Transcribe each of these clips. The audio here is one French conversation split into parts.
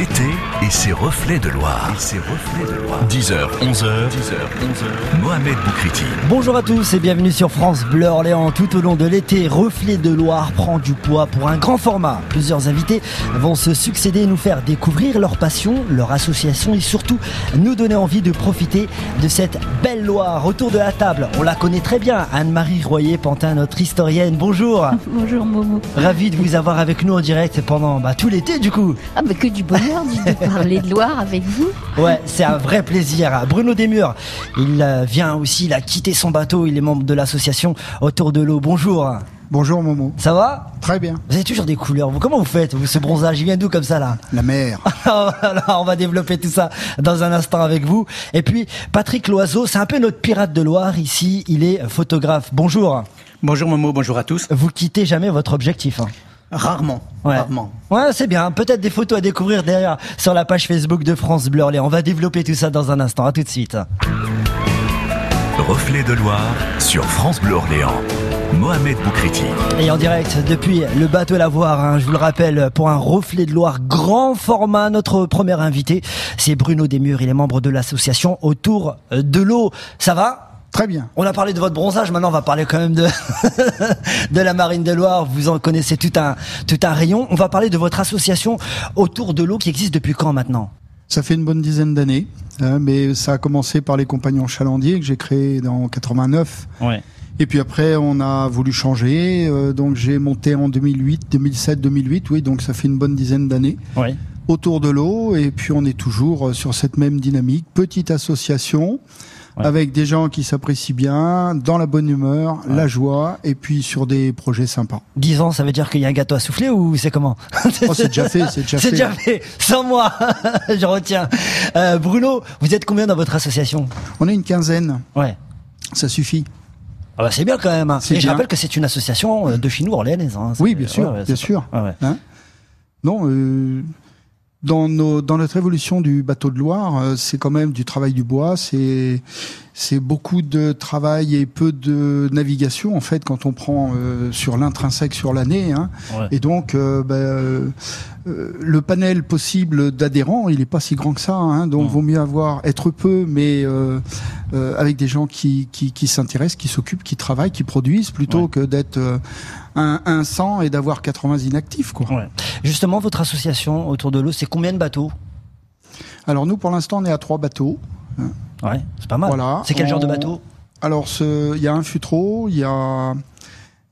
l'été et ses reflets de Loire. Et ses reflets de Loire. 10h, 11h, 10h, 11h. Mohamed Boukriti. Bonjour à tous et bienvenue sur France Bleu Orléans. Tout au long de l'été, Reflet de Loire prend du poids pour un grand format. Plusieurs invités vont se succéder et nous faire découvrir leur passion, leur association et surtout nous donner envie de profiter de cette belle Loire. Autour de la table, on la connaît très bien, Anne-Marie Royer-Pantin, notre historienne. Bonjour. Bonjour Momo. Ravi de vous avoir avec nous en direct pendant bah, tout l'été du coup. Ah bah que du bonheur de parler de Loire avec vous. Ouais, c'est un vrai plaisir. Bruno Desmurs, il euh, vient aussi, il a quitté son bateau, il est membre de l'association Autour de l'eau. Bonjour. Bonjour Momo. Ça va? Très bien. Vous avez toujours des couleurs. Vous, comment vous faites vous, Ce bronzage, il vient d'où comme ça là? La mer. Alors, on va développer tout ça dans un instant avec vous. Et puis Patrick Loiseau, c'est un peu notre pirate de Loire ici. Il est photographe. Bonjour. Bonjour Momo, bonjour à tous. Vous quittez jamais votre objectif. hein? Rarement, Ouais. rarement. Ouais, c'est bien. Peut-être des photos à découvrir derrière sur la page Facebook de France Bleu Orléans. On va développer tout ça dans un instant. À tout de suite. Reflets de Loire sur France Bleu Orléans. Mohamed Boukriti. Et en direct depuis le bateau Lavoir, hein, je vous le rappelle, pour un reflet de Loire grand format, notre premier invité, c'est Bruno Desmurs. Il est membre de l'association Autour de l'eau. Ça va? Très bien. on a parlé de votre bronzage, maintenant on va parler quand même de, de la marine de Loire. Vous en connaissez tout un, tout un rayon. On va parler de votre association autour de l'eau qui existe depuis quand maintenant? Ça fait une bonne dizaine d'années, hein, mais ça a commencé par les compagnons chalandiers que j'ai créés dans 89. Ouais. Et puis après, on a voulu changer, euh, donc j'ai monté en 2008, 2007, 2008. Oui, donc ça fait une bonne dizaine d'années Ouais. autour de l'eau. Et puis on est toujours euh, sur cette même dynamique, petite association. Ouais. Avec des gens qui s'apprécient bien, dans la bonne humeur, la joie, et puis sur des projets sympas. 10 ans, ça veut dire qu'il y a un gâteau à souffler ou c'est comment Oh, c'est déjà fait, c'est déjà C'est fait. déjà fait, sans moi, je retiens. Euh, Bruno, vous êtes combien dans votre association? On est une quinzaine, Ouais. ça suffit. Ah bah c'est bien quand même. hein. C'est je rappelle que c'est une association euh, de chez nous, orléanaise. hein. Oui, C'est- bien sûr, ouais, bien c'est- sûr. ouais. Hein? Non, euh, dans, nos, dans notre évolution du bateau de Loire, euh, c'est quand même du travail du bois, c'est c'est beaucoup de travail et peu de navigation en fait quand on prend euh, sur l'intrinsèque sur l'année. Hein. Ouais. Et donc, euh, ben, euh, euh, le panel possible d'adhérents, il n'est pas si grand que ça. Hein, donc, Mm. vaut mieux avoir être peu, mais euh, avec des gens qui, qui, qui s'intéressent, qui s'occupent, qui travaillent, qui produisent, plutôt Ouais. que d'être euh, un, un 100 et d'avoir 80 inactifs. Quoi. Ouais. Justement, votre association autour de l'eau, c'est combien de bateaux? Alors nous, pour l'instant, on est à trois bateaux. Ouais, c'est pas mal. Voilà. C'est quel genre de bateau? Alors, il y a un futreau, il y a,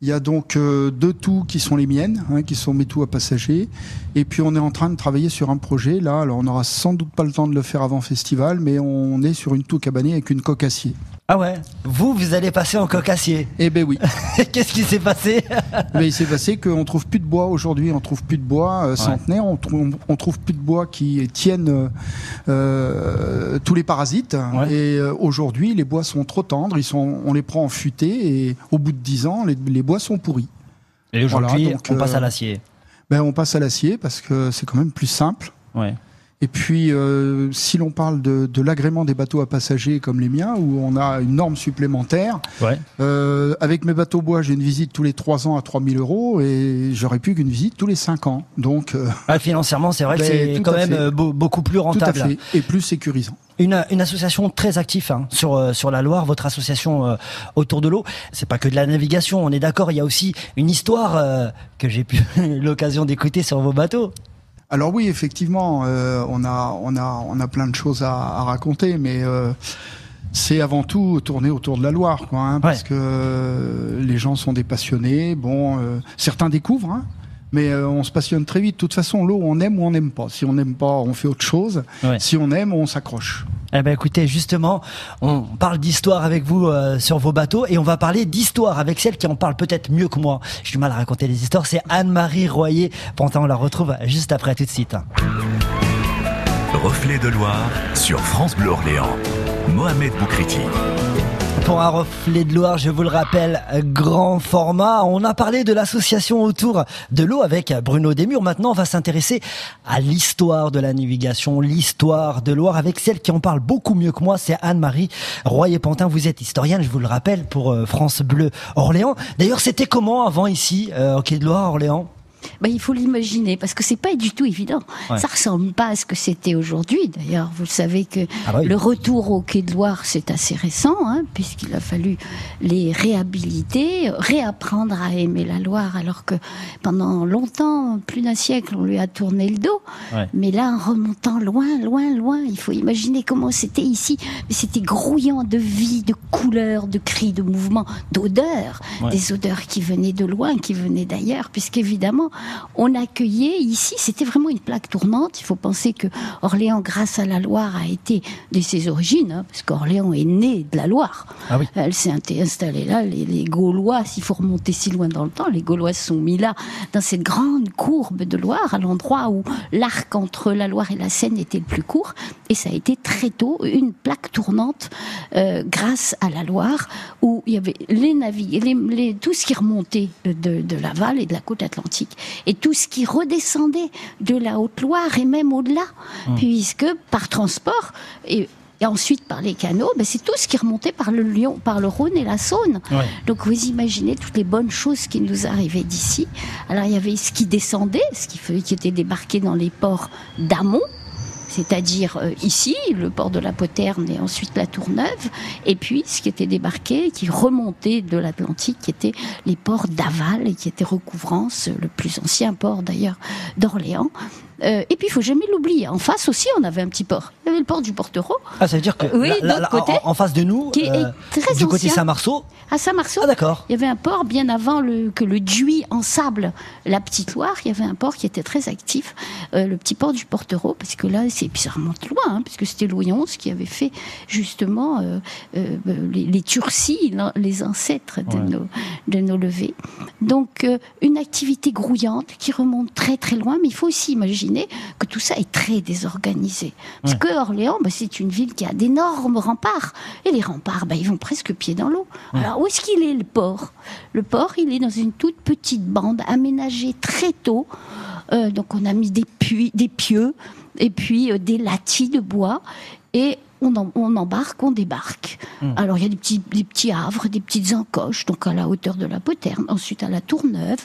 il y a donc euh, deux tout qui sont les miennes, hein, qui sont mes tout à passagers. Et puis, on est en train de travailler sur un projet là. Alors, on n'aura sans doute pas le temps de le faire avant festival, mais on est sur une toux cabanée avec une coque acier. Ah ouais Vous, vous allez passer en cocassier. Eh ben oui. Qu'est-ce qui s'est passé? Mais il s'est passé qu'on trouve plus de bois aujourd'hui. On trouve plus de bois euh, centenaire. On, trouve, on trouve plus de bois qui tiennent euh, euh, tous les parasites. Ouais. Et euh, aujourd'hui, les bois sont trop tendres. Ils sont, on les prend en futée et au bout de 10 ans, les, les bois sont pourris. Et aujourd'hui, Voilà, on passe à l'acier. Ben, on passe à l'acier parce que c'est quand même plus simple. Ouais. Et puis, euh, si l'on parle de, de l'agrément des bateaux à passagers comme les miens, où on a une norme supplémentaire, Ouais. euh, avec mes bateaux bois, j'ai une visite tous les 3 ans à 3000 euros et j'aurais plus qu'une visite tous les 5 ans. Donc, euh, Ah, financièrement, c'est vrai que Ben, c'est quand même fait. euh, beau- beaucoup plus tout à rentable. fait. Et plus sécurisant. Une, une association très active hein, sur euh, sur la Loire, votre association euh, autour de l'eau. C'est pas que de la navigation, on est d'accord. Il y a aussi une histoire euh, que j'ai pu l'occasion d'écouter sur vos bateaux. Alors oui, effectivement, euh, on a on a on a plein de choses à, à raconter, mais euh, c'est avant tout tourner autour de la Loire, quoi, hein, parce que euh, les gens sont des passionnés. Bon, euh, certains découvrent, hein, mais euh, on se passionne très vite. De toute façon, l'eau, on aime ou on n'aime pas. Si on n'aime pas, on fait autre chose. Ouais. Si on aime, on s'accroche. Eh ben écoutez, justement, on parle d'histoire avec vous euh, sur vos bateaux et on va parler d'histoire avec celle qui en parle peut-être mieux que moi. J'ai du mal à raconter les histoires. C'est Anne-Marie Royer. Pourtant, on la retrouve juste après tout de suite. Reflets de Loire sur France Bleu Orléans. Mohamed Boukriti. Pour un reflet de Loire, je vous le rappelle, grand format. On a parlé de l'association autour de l'eau avec Bruno Desmurs. Maintenant, on va s'intéresser à l'histoire de la navigation, l'histoire de Loire avec celle qui en parle beaucoup mieux que moi. C'est Anne-Marie Royer-Pantin. Vous êtes historienne, je vous le rappelle, pour euh, France Bleu Orléans. D'ailleurs, c'était comment avant ici, euh, au Quai de Loire, Orléans? Bah, il faut l'imaginer parce que c'est pas du tout évident. Ouais. Ça ressemble pas à ce que c'était aujourd'hui. D'ailleurs, vous savez que Ah bah oui. le retour au Quai de Loire c'est assez récent, hein, puisqu'il a fallu les réhabiliter, réapprendre à aimer la Loire, alors que pendant longtemps, plus d'un siècle, on lui a tourné le dos. Ouais. Mais là, en remontant loin, loin, loin, il faut imaginer comment c'était ici. Mais c'était grouillant de vie, de couleurs, de cris, de mouvements, d'odeurs. Ouais. Des odeurs qui venaient de loin, qui venaient d'ailleurs, puisqu'évidemment, on accueillait ici, c'était vraiment une plaque tournante. Il faut penser que Orléans, grâce à la Loire, a été de ses origines, hein, parce qu'Orléans est né de la Loire. Ah oui. Elle s'est installée là. Les, les Gaulois, s'il faut remonter si loin dans le temps, les Gaulois se sont mis là, dans cette grande courbe de Loire, à l'endroit où l'arc entre la Loire et la Seine était le plus court. Et ça a été très tôt une plaque tournante euh, grâce à la Loire, où il y avait les navires, les, les- tout ce qui remontait de, de Laval et de la côte atlantique, et tout ce qui redescendait de la Haute-Loire et même au-delà, puisque par transport, et, et ensuite par les canaux, ben, c'est tout ce qui remontait par le par le Rhône et la Saône. Ouais. Donc vous imaginez toutes les bonnes choses qui nous arrivaient d'ici. Alors il y avait ce qui descendait, ce qui était débarqué dans les ports d'amont, c'est-à-dire euh, ici, le port de la Poterne et ensuite la Tourneuve, et puis ce qui était débarqué, qui remontait de l'Atlantique, qui étaient les ports d'Aval et qui était recouvrance, le plus ancien port d'ailleurs d'Orléans. Euh, et puis il faut jamais l'oublier, en face aussi on avait un petit port. Il y avait le port du Portereau, Ah, ça veut dire que Oui, là, côté, en, en face de nous, euh, qui est très du côté. Saint-Marceau. à Saint-Marceau. Ah d'accord. Il y avait un port bien avant le, que le Duy en sable, la Petite Loire. Il y avait un port qui était très actif, euh, le petit port du Portereau, parce que là, c'est puis ça remonte loin, hein, puisque c'était Louis XI qui avait fait justement euh, euh, les, les les ancêtres de, Ouais. nos, de nos levées. Donc euh, une activité grouillante qui remonte très très loin, mais il faut aussi imaginer que tout ça est très désorganisé. Parce Ouais. que Orléans, bah, c'est une ville qui a d'énormes remparts, et les remparts, bah, ils vont presque pied dans l'eau. Alors où est-ce qu'il est le port? Le port, il est dans une toute petite bande aménagée très tôt. Euh, donc on a mis des puits, des pieux, et puis euh, des latis de bois, et on, en- on embarque, on débarque. Alors il y a des petits, des petits havres, des petites encoches, donc à la hauteur de la Poterne, ensuite à la Tourneuve.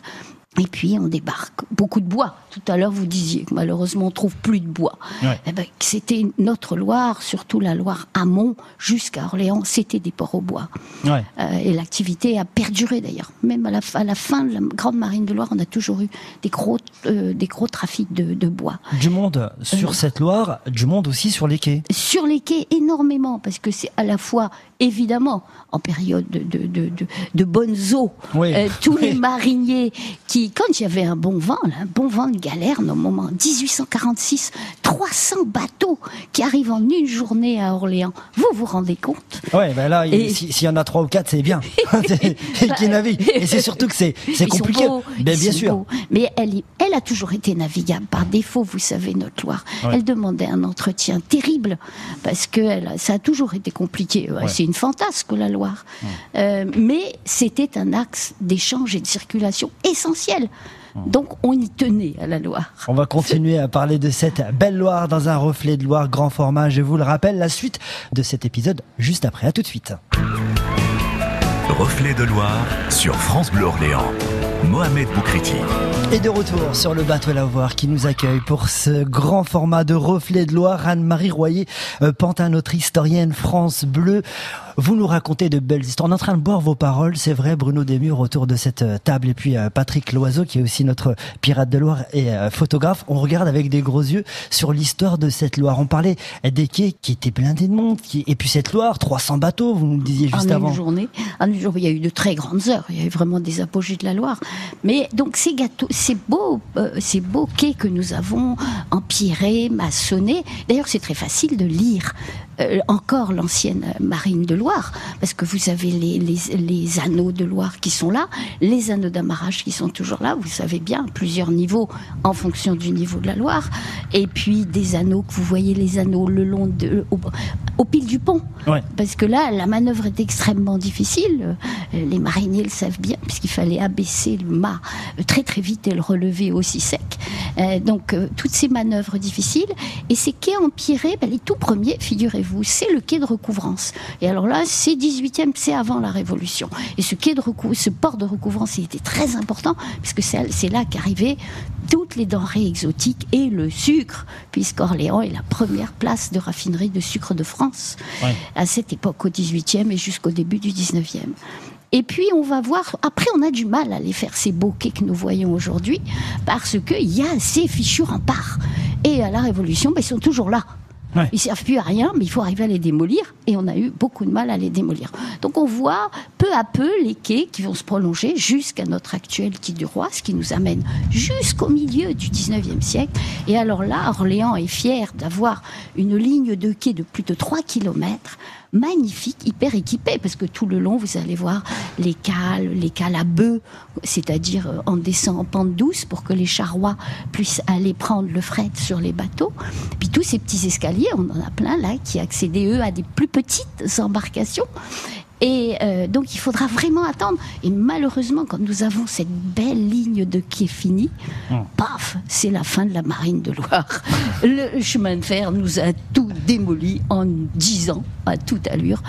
Et puis on débarque. Beaucoup de bois. Tout à l'heure vous disiez que malheureusement on trouve plus de bois. Ouais. Eh ben, c'était notre Loire, surtout la Loire amont jusqu'à Orléans, c'était des ports au bois. Ouais. Euh, et l'activité a perduré d'ailleurs. Même à la, à la fin de la Grande Marine de Loire, on a toujours eu des gros, euh, des gros trafics de, de bois. Du monde sur Euh. cette Loire, du monde aussi sur les quais. Sur les quais, énormément, parce que c'est à la fois, évidemment, en période de, de, de, bonnes eaux, Oui. euh, tous les Oui. mariniers qui, quand il y avait un bon vent, là, un bon vent de galère, au moment 1846, 300 bateaux qui arrivent en une journée à Orléans. Vous vous rendez compte Ouais, ben là, si- s'il y en a trois ou quatre, c'est bien. C'est- qui naviguent. Et c'est surtout que c'est compliqué. beaux, Ben, bien sûr. beaux. Mais elle, elle a toujours été navigable par défaut, vous savez, notre Loire. Ouais. Elle demandait un entretien terrible parce que elle, ça a toujours été compliqué. Ouais, Une fantasque, la Loire. Euh, mais c'était un axe d'échange et de circulation essentiel. Donc on y tenait à la Loire. On va continuer à parler de cette belle Loire dans un reflet de Loire grand format. Je vous le rappelle, la suite de cet épisode juste après. À tout de suite. Reflet de Loire sur France Bleu Orléans. Mohamed Boukriti. Et de retour sur le bateau Lavoir qui nous accueille pour ce grand format de reflet de Loire. Anne-Marie Royer, euh, Pantin, notre historienne France Bleu. Vous nous racontez de belles histoires. On est en train de boire vos paroles, c'est vrai, Bruno Desmurs autour de cette euh, table et puis euh, Patrick Loiseau qui est aussi notre pirate de Loire et photographe. On regarde avec des gros yeux sur l'histoire de cette Loire. On parlait des quais qui étaient blindés de monde qui... et puis cette Loire, 300 bateaux, vous nous le disiez juste en avant. une journée. En une journée, il y a eu de très grandes heures. Il y a eu vraiment des apogées de la Loire. Mais donc ces gâteaux, ces beaux, euh, ces beaux quais que nous avons empierrés, maçonnés. D'ailleurs, c'est très facile de lire euh, encore l'ancienne marine de Loire, parce que vous avez les, les, les anneaux de Loire qui sont là, les anneaux d'amarrage qui sont toujours là. Vous savez bien, plusieurs niveaux en fonction du niveau de la Loire. Et puis des anneaux que vous voyez, les anneaux le long de, au, au pile du pont. Ouais. Parce que là, la manœuvre est extrêmement difficile. Euh, Les mariniers le savent bien, puisqu'il fallait abaisser le mât euh, très très vite et le relever aussi sec. Euh, donc, euh, toutes ces manœuvres difficiles. Et ces quais empirés, ben, les tout premiers, c'est le quai de recouvrance. Et alors là, c'est 18e, c'est avant la Révolution. Et ce quai de recou- ce port de recouvrance, il était très important, puisque c'est là qu'arrivaient toutes les denrées exotiques et le sucre, puisqu'Orléans est la première place de raffinerie de sucre de France Ouais. à cette époque, au 18e et jusqu'au début du 19e. Et puis on va voir, après on a du mal à les faire ces bouquets que nous voyons aujourd'hui, parce qu'il y a ces fichus remparts. Et à la Révolution, ben, ils sont toujours là. Ouais. Ils servent plus à rien, mais il faut arriver à les démolir, et on a eu beaucoup de mal à les démolir. Donc on voit peu à peu les quais qui vont se prolonger jusqu'à notre actuel quai du Roi, ce qui nous amène jusqu'au milieu du 19e siècle. Et alors là, Orléans est fier d'avoir une ligne de quai de plus de 3 kilomètres, magnifique, hyper équipée, parce que tout le long, vous allez voir les cales, les cales à bœufs, c'est-à-dire euh, en descend en pente douce pour que les charrois puissent aller prendre le fret sur les bateaux. Puis tous ces petits escaliers, on en a plein là, qui accédaient eux à des plus petites embarcations. Et euh, donc il faudra vraiment attendre. Et malheureusement, quand nous avons cette belle ligne de quai finie, paf, c'est la fin de la marine de Loire. Le chemin de fer nous a tout démoli en 10 ans, à toute allure.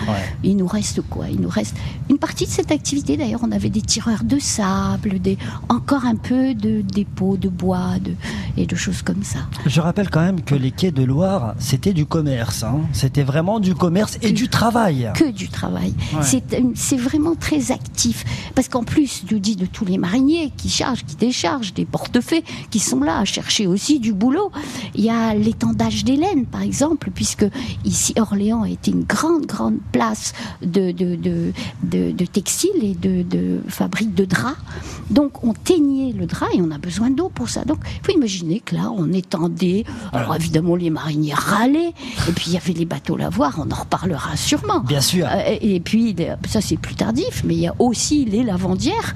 Il nous reste quoi? Il nous reste une partie de cette activité. D'ailleurs, on avait des tireurs de sable, des, encore un peu de dépôts de bois de, et de choses comme ça. Je rappelle quand même que les quais de Loire, c'était du commerce. hein. C'était vraiment du commerce et du travail. que du travail. C'est une- C'est vraiment très actif. Parce qu'en plus, je dis de tous les mariniers qui chargent, qui déchargent, des portefaix qui sont là à chercher aussi du boulot. Il y a l'étendage des laines, par exemple, puisque ici, Orléans était une grande, grande place de, de, de, de, de textiles et de, de fabrique de draps. Donc, on teignait le drap et on a besoin d'eau pour ça. Donc, il faut imaginer que là, on étendait. Alors, évidemment, les mariniers râlaient. Et puis, il y avait les bateaux lavoirs. On en reparlera sûrement. Bien sûr. Euh, et puis, ça c'est plus tardif, mais il y a aussi les lavandières.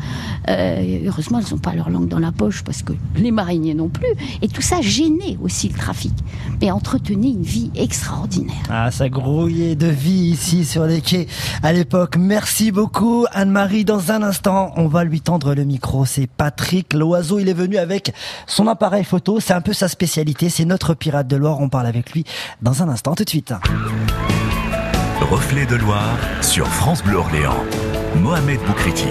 Euh, heureusement, elles n'ont pas leur langue dans la poche parce que les mariniers non plus. Et tout ça gênait aussi le trafic, mais entretenait une vie extraordinaire. Ah, ça grouillait de vie ici sur les quais à l'époque. Merci beaucoup Anne-Marie. Dans un instant, on va lui tendre le micro. C'est Patrick Loiseau. Il est venu avec son appareil photo. C'est un peu sa spécialité. C'est notre pirate de Loire. On parle avec lui dans un instant tout de suite. Reflet de Loire sur France Bleu Orléans. Mohamed Boukriti.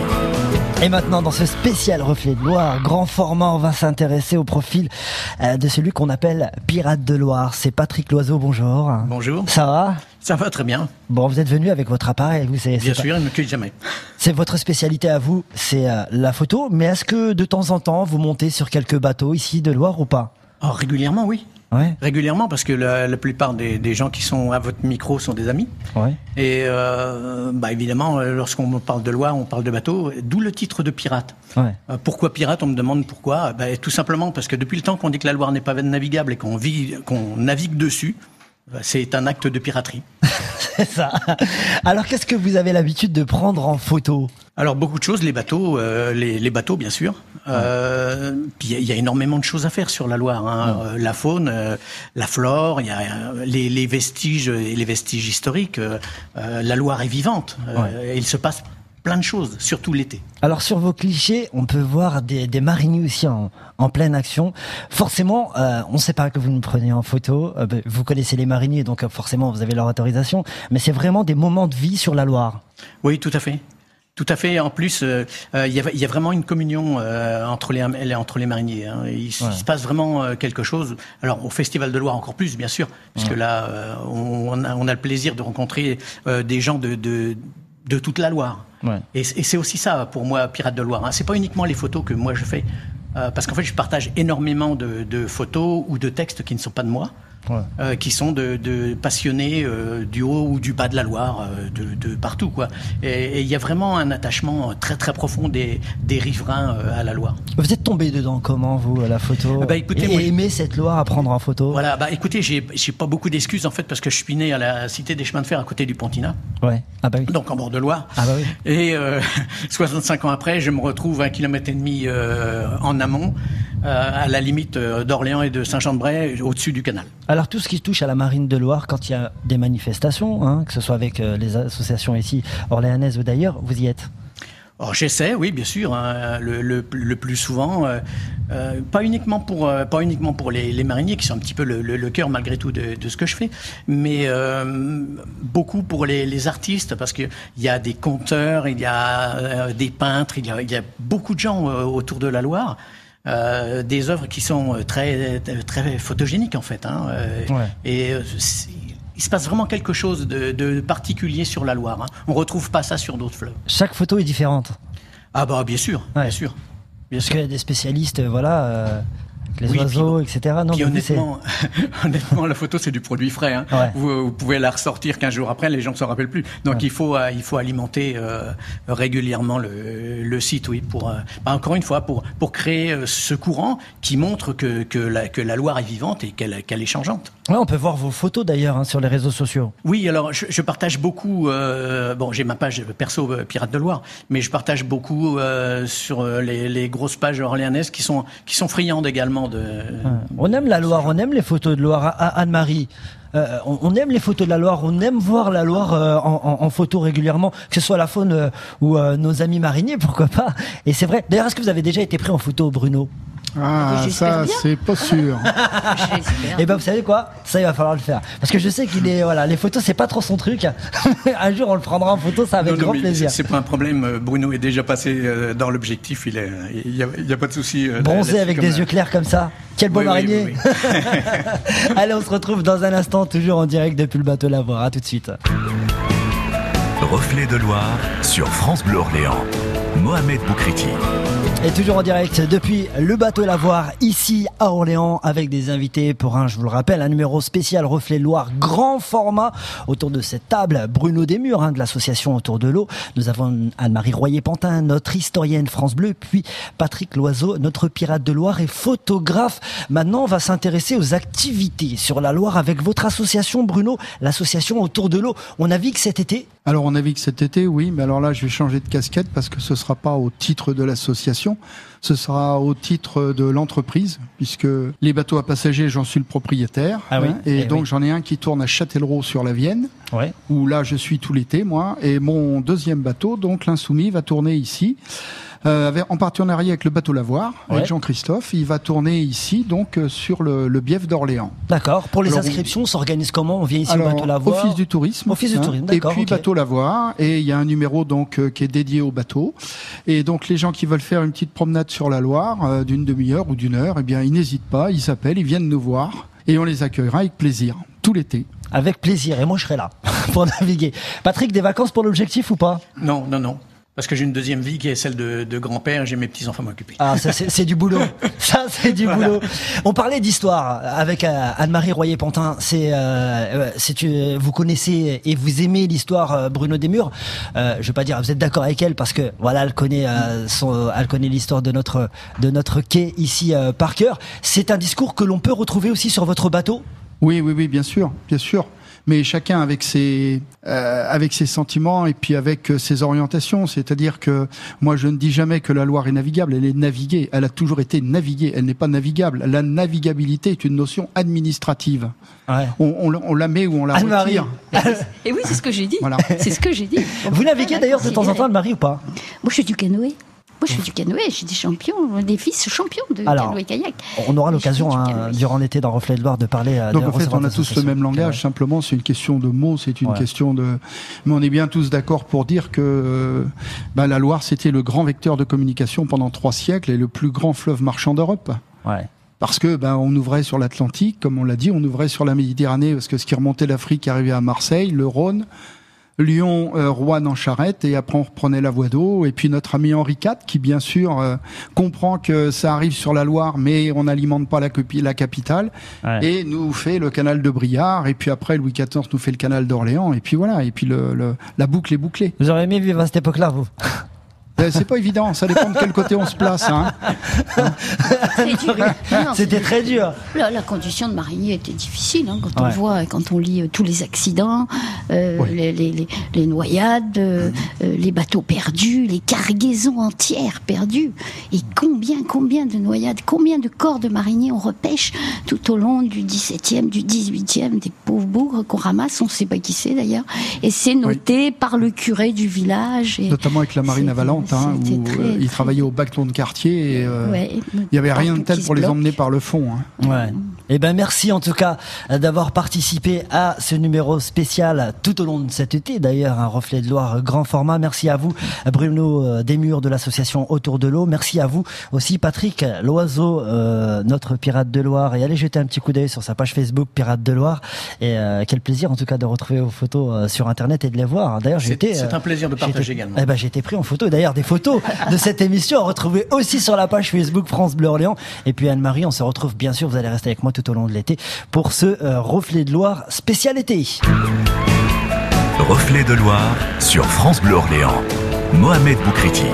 Et maintenant, dans ce spécial reflet de Loire, grand format, on va s'intéresser au profil euh, de celui qu'on appelle pirate de Loire. C'est Patrick Loiseau. Bonjour. Bonjour. Ça va? Ça va très bien. Bon, vous êtes venu avec votre appareil. Vous savez, Bien pas- sûr, il ne me quitte jamais. C'est votre spécialité à vous, c'est euh, la photo. Mais est-ce que de temps en temps, vous montez sur quelques bateaux ici de Loire ou pas? Oh, régulièrement, oui. Ouais, Régulièrement, parce que la, la plupart des, des gens qui sont à votre micro sont des amis. ouais. Et euh, bah, évidemment, euh, lorsqu'on parle de Loire, on parle de bateau, d'où le titre de pirate. Ouais. Euh, Pourquoi pirate? On me demande pourquoi. Bah, tout simplement parce que depuis le temps qu'on dit que la Loire n'est pas navigable et qu'on navigue dessus, bah, c'est un acte de piraterie. C'est ça. Alors, qu'est-ce que vous avez l'habitude de prendre en photo Alors beaucoup de choses, les bateaux, euh, les, les bateaux bien sûr. Euh, puis il y a- il y, a énormément de choses à faire sur la Loire. hein. Euh, la faune, la flore, il y a les, les vestiges les vestiges historiques. la Loire est vivante. Il se passe plein de choses, surtout l'été. Alors, sur vos clichés, on peut voir des, des mariniers aussi en, en pleine action. Forcément, euh, on ne sait pas que vous nous prenez en photo. Euh, ben, vous connaissez les mariniers, donc euh, forcément, vous avez leur autorisation. Mais c'est vraiment des moments de vie sur la Loire. Oui, tout à fait. Tout à fait. En plus, euh, euh, il y, a, il y a vraiment une communion euh, entre les entre les mariniers. hein. Il, se passe vraiment quelque chose. Alors au Festival de Loire encore plus, bien sûr, puisque là, euh, on, a, on a le plaisir de rencontrer des gens de, de de toute la Loire. Ouais. Et, c'est aussi ça pour moi, Pirate de Loire. Hein. C'est pas uniquement les photos que moi je fais, euh, parce qu'en fait, je partage énormément de, de photos ou de textes qui ne sont pas de moi. Ouais. euh, qui sont de, de passionnés euh, du haut ou du bas de la Loire, euh, de, de partout quoi. Et il y a vraiment un attachement très très profond des, des riverains à la Loire. Vous êtes tombé dedans comment, vous, à la photo Ah bah, écoutez, Et moi, aimé cette Loire à prendre en photo Voilà, bah écoutez, j'ai pas beaucoup d'excuses en fait parce que je suis né à la cité des chemins de fer à côté du Pontina, Ouais. Ah bah oui. donc en bord de Loire. Ah bah oui. Et euh, 65 ans après, je me retrouve un kilomètre et demi en amont, à la limite d'Orléans et de Saint-Jean-de-Bray, au-dessus du canal. Alors tout ce qui touche à la marine de Loire, quand il y a des manifestations, hein, que ce soit avec euh, les associations ici orléanaises ou d'ailleurs, vous y êtes Oh, j'essaie, oui, bien sûr, hein, le, plus souvent, euh, euh, pas uniquement pour les, mariniers qui sont un petit peu le, cœur malgré tout de, ce que je fais, mais beaucoup pour les, artistes parce qu'il y a des conteurs, il y a des peintres, il y a, beaucoup de gens autour de la Loire. Des œuvres qui sont très très photogéniques en fait, hein, ouais. et il se passe vraiment quelque chose de, de particulier sur la Loire. Hein. On retrouve pas ça sur d'autres fleuves. Chaque photo est différente. Ah bah bien sûr, ouais. bien sûr. Bien Parce qu'il y a des spécialistes, voilà. Les oui, oiseaux, puis, etc. Non, puis honnêtement, honnêtement, la photo c'est du produit frais. Hein. Ouais. Vous, vous, pouvez la ressortir 15 jours après, les gens ne s'en rappellent plus. Donc ouais. il faut euh, il faut alimenter euh, régulièrement le, le, site, oui, pour euh, bah, encore une fois pour pour créer ce courant qui montre que que la, que la Loire est vivante et qu'elle qu'elle est changeante. Ouais, on peut voir vos photos d'ailleurs hein, sur les réseaux sociaux. Oui, alors je, je partage beaucoup. Euh, bon, j'ai ma page perso Pirate de Loire, mais je partage beaucoup sur les, les grosses pages orléanaises qui sont qui sont friandes également On aime la Loire, on aime les photos de Loire. Anne-Marie, euh, on, aime les photos de la Loire, on aime voir la Loire euh, en, photo régulièrement, que ce soit la faune euh, ou nos amis mariniers, pourquoi pas. Et c'est vrai. D'ailleurs, est-ce que vous avez déjà été pris en photo, Bruno? Ah, ça, c'est pas sûr. Et ben, vous savez quoi? Ça, il va falloir le faire. Parce que je sais qu'il est, voilà, les photos, c'est pas trop son truc. un jour, on le prendra en photo, ça avec non, grand plaisir. C'est pas un problème. Bruno est déjà passé dans l'objectif. Il est, il y, a, il y a pas de souci. Bronzé avec des yeux clairs comme ça. Quel beau oui, marinier. Oui, oui, Allez, on se retrouve dans un instant, toujours en direct depuis le bateau Lavoir. À tout de suite. Reflet de Loire sur France Bleu Orléans. Mohamed Boukriti. Et toujours en direct depuis le bateau Lavoir, ici à Orléans, avec des invités pour un, je vous le rappelle, un numéro spécial Reflet Loire, grand format. Autour de cette table, Bruno Desmurs, hein, de l'association Autour de l'eau. Nous avons Anne-Marie Royer-Pantin, notre historienne France Bleu, puis Patrick Loiseau, notre pirate de Loire et photographe. Maintenant, on va s'intéresser aux activités sur la Loire avec votre association, Bruno, l'association Autour de l'eau. On navigue cet été Alors, on navigue cet été, oui, mais alors là, je vais changer de casquette parce que ce sera pas au titre de l'association, ce sera au titre de l'entreprise, puisque les bateaux à passagers, j'en suis le propriétaire. Ah oui, hein, et, et, donc oui. j'en ai un qui tourne à Châtellerault sur la Vienne, ouais. où là je suis tout l'été, moi. Et mon deuxième bateau, donc l'insoumis, va tourner ici. Euh, en partenariat avec le bateau Lavoir, ouais. avec Jean-Christophe. Il va tourner ici, donc, euh, sur le, le bief d'Orléans. D'accord. Pour les alors, inscriptions, on s'organise comment? On vient ici alors, au bateau Lavoir? Office du tourisme. Office du tourisme, Et puis okay. bateau Lavoir. Et il y a un numéro, donc, euh, qui est dédié au bateau. Et donc, les gens qui veulent faire une petite promenade sur la Loire, euh, d'une demi-heure ou d'une heure, eh bien, ils n'hésitent pas, ils s'appellent, ils viennent nous voir. Et on les accueillera avec plaisir, tout l'été. Avec plaisir. Et moi, je serai là pour naviguer. Patrick, des vacances pour l'objectif ou pas? Non, non, non. Parce que j'ai une deuxième vie qui est celle de, de grand-père et j'ai mes petits-enfants m'occuper. Ah, ça c'est du boulot. ça c'est du voilà. boulot. On parlait d'histoire avec euh, Anne-Marie Royer-Pantin. C'est, euh, c'est, vous connaissez et vous aimez l'histoire euh, Bruno Desmurs. Euh, je vais pas dire, vous êtes d'accord avec elle parce que voilà, elle connaît euh, son, elle connaît l'histoire de notre de notre quai ici euh, par cœur. C'est un discours que l'on peut retrouver aussi sur votre bateau? Oui, oui, oui, bien sûr, bien sûr mais chacun avec ses euh, avec ses sentiments et puis avec euh, ses orientations. C'est-à-dire que moi, je ne dis jamais que la Loire est navigable. Elle est naviguée. Elle a toujours été naviguée. Elle n'est pas navigable. La navigabilité est une notion administrative. Ouais. On, on, on, la met ou on la retire. Et oui, c'est ce que j'ai dit. Voilà. C'est ce que j'ai dit. Vous naviguez d'ailleurs de temps en temps, Anne-Marie, ou pas? Moi, je suis du canoë. Moi, je fais du canoë, j'ai des champions, des fils champions de Alors, canoë kayak. On aura l'occasion hein, durant l'été dans Reflet de Loire de parler. Donc de en fait, on a tous le même langage. Simplement, c'est une question de mots, c'est une ouais. question de. Mais on est bien tous d'accord pour dire que bah, la Loire, c'était le grand vecteur de communication pendant trois siècles et le plus grand fleuve marchand d'Europe. Ouais parce que ben on ouvrait sur l'Atlantique, comme on l'a dit, on ouvrait sur la Méditerranée parce que ce qui remontait l'Afrique arrivait à Marseille, le Rhône, Lyon, euh, Rouen en charrette, et après on reprenait la voie d'eau. Et puis notre ami Henri IV, qui bien sûr euh, comprend que ça arrive sur la Loire, mais on n'alimente pas la, la capitale, ouais. et nous fait le canal de Briard. Et puis après Louis XIV nous fait le canal d'Orléans. Et puis voilà. Et puis le, le, la boucle est bouclée. Vous auriez aimé vivre à cette époque-là, vous? C'est pas évident, ça dépend de quel côté on se place. Hein. C'était très dur. La, condition de marinier était difficile hein, quand on voit, quand on lit euh, tous les accidents, euh, les, noyades, les bateaux perdus, les cargaisons entières perdues. Et combien, combien de noyades, combien de corps de mariniers on repêche tout au long du 17e, du 18e, des pauvres bougres qu'on ramasse, on ne sait pas qui c'est d'ailleurs. Et c'est noté par le curé du village. Et Notamment avec la marine hein, où euh, ils travaillaient au bâton de quartier et euh, il n'y avait rien de tel pour les emmener par le fond. Hein. Ouais. Eh ben merci en tout cas d'avoir participé à ce numéro spécial tout au long de cet été. D'ailleurs, un reflet de Loire grand format. Merci à vous, Bruno euh, Desmurs de l'association Autour de l'eau. Merci à vous aussi, Patrick Loiseau, notre pirate de Loire. Et allez jeter un petit coup d'œil sur sa page Facebook Pirate de Loire. Et quel plaisir en tout cas de retrouver vos photos sur Internet et de les voir. D'ailleurs, j'étais. C'est un plaisir de partager également. Eh ben, j'ai été pris en photo. D'ailleurs, des photos de cette émission retrouvées aussi sur la page Facebook France Bleu Orléans. Et puis Anne-Marie, on se retrouve bien sûr. Vous allez rester avec moi tout au long de l'été pour ce euh, reflet de Loire spécial été. Reflet de Loire sur France Bleu Orléans. Mohamed Boukriti.